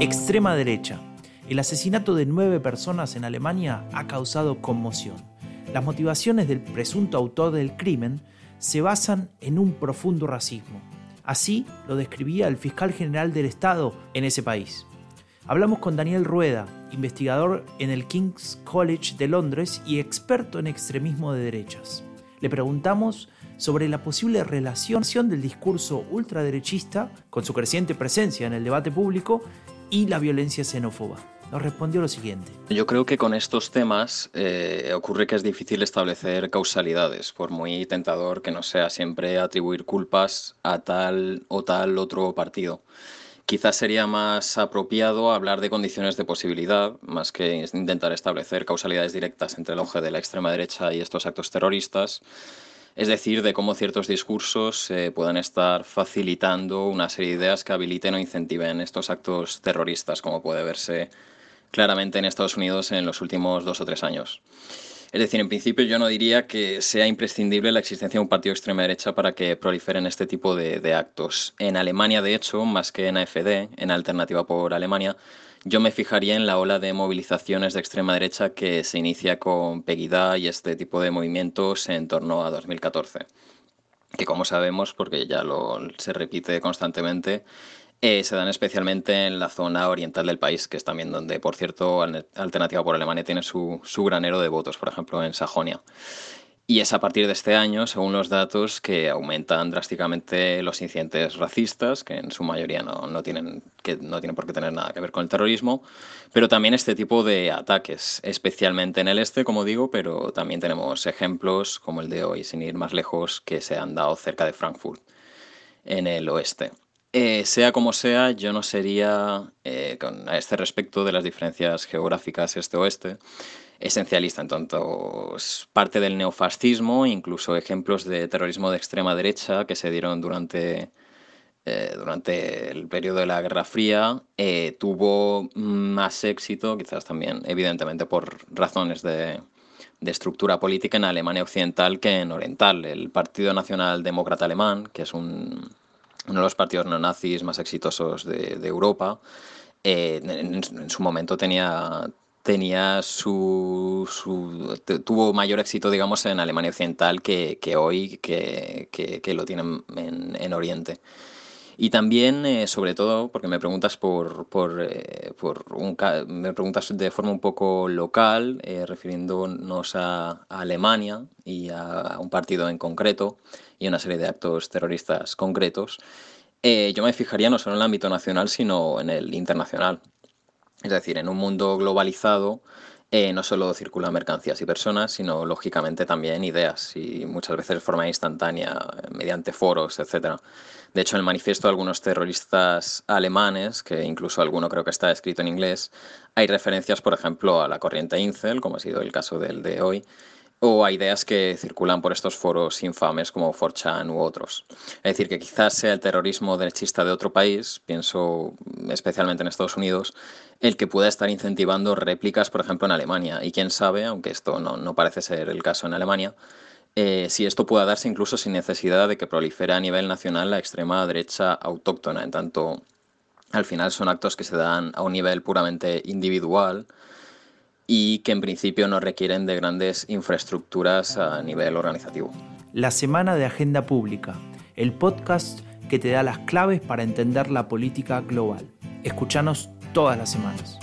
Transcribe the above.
Extrema derecha. El asesinato de nueve personas en Alemania ha causado conmoción. Las motivaciones del presunto autor del crimen se basan en un profundo racismo. Así lo describía el fiscal general del Estado en ese país. Hablamos con Daniel Rueda, investigador en el King's College de Londres y experto en extremismo de derechas. Le preguntamos sobre la posible relación del discurso ultraderechista con su creciente presencia en el debate público y la violencia xenófoba. Nos respondió lo siguiente. Yo creo que con estos temas eh, ocurre que es difícil establecer causalidades, por muy tentador que no sea siempre atribuir culpas a tal o tal otro partido. Quizás sería más apropiado hablar de condiciones de posibilidad, más que intentar establecer causalidades directas entre el auge de la extrema derecha y estos actos terroristas, es decir, de cómo ciertos discursos eh, puedan estar facilitando una serie de ideas que habiliten o incentiven estos actos terroristas, como puede verse claramente en Estados Unidos en los últimos dos o tres años. Es decir, en principio yo no diría que sea imprescindible la existencia de un partido de extrema derecha para que proliferen este tipo de, actos. En Alemania, de hecho, más que en AFD, en Alternativa por Alemania, yo me fijaría en la ola de movilizaciones de extrema derecha que se inicia con Pegida y este tipo de movimientos en torno a 2014. Que como sabemos, porque ya lo, se repite constantemente, eh, se dan especialmente en la zona oriental del país, que es también donde, por cierto, Alternativa por Alemania tiene su, su granero de votos, por ejemplo, en Sajonia. Y es a partir de este año, según los datos, que aumentan drásticamente los incidentes racistas, que en su mayoría no, no, tienen, que no tienen por qué tener nada que ver con el terrorismo, pero también este tipo de ataques, especialmente en el este, como digo, pero también tenemos ejemplos como el de hoy, sin ir más lejos, que se han dado cerca de Frankfurt, en el oeste. Eh, sea como sea, yo no sería, eh, con, a este respecto de las diferencias geográficas este-oeste, esencialista, en tanto parte del neofascismo, incluso ejemplos de terrorismo de extrema derecha que se dieron durante, eh, durante el periodo de la Guerra Fría, eh, tuvo más éxito, quizás también, evidentemente, por razones de, de estructura política en Alemania Occidental que en Oriental. El Partido Nacional Demócrata Alemán, que es un, uno de los partidos neonazis más exitosos de, Europa, eh, en, su momento tenía, tenía su, tuvo mayor éxito, digamos, en Alemania Occidental que, que hoy, que, que, que, lo tienen en, en Oriente. Y también, eh, sobre todo, porque me preguntas por, por, eh, por un, me preguntas de forma un poco local, eh, refiriéndonos a, a, Alemania y a un partido en concreto y una serie de actos terroristas concretos, yo me fijaría no solo en el ámbito nacional, sino en el internacional. Es decir, en un mundo globalizado eh, no solo circulan mercancías y personas, sino lógicamente también ideas y muchas veces de forma instantánea, mediante foros, etc. De hecho, en el manifiesto de algunos terroristas alemanes, que incluso alguno creo que está escrito en inglés, hay referencias, por ejemplo, a la corriente Incel, como ha sido el caso del de hoy, o a ideas que circulan por estos foros infames como 4chan u otros. Es decir, que quizás sea el terrorismo derechista de otro país, pienso especialmente en Estados Unidos, el que pueda estar incentivando réplicas, por ejemplo, en Alemania. Y quién sabe, aunque esto no, no parece ser el caso en Alemania, eh, si esto pueda darse incluso sin necesidad de que prolifere a nivel nacional la extrema derecha autóctona, en tanto al final son actos que se dan a un nivel puramente individual, y que en principio no requieren de grandes infraestructuras a nivel organizativo. La Semana de Agenda Pública, el podcast que te da las claves para entender la política global. Escuchanos todas las semanas.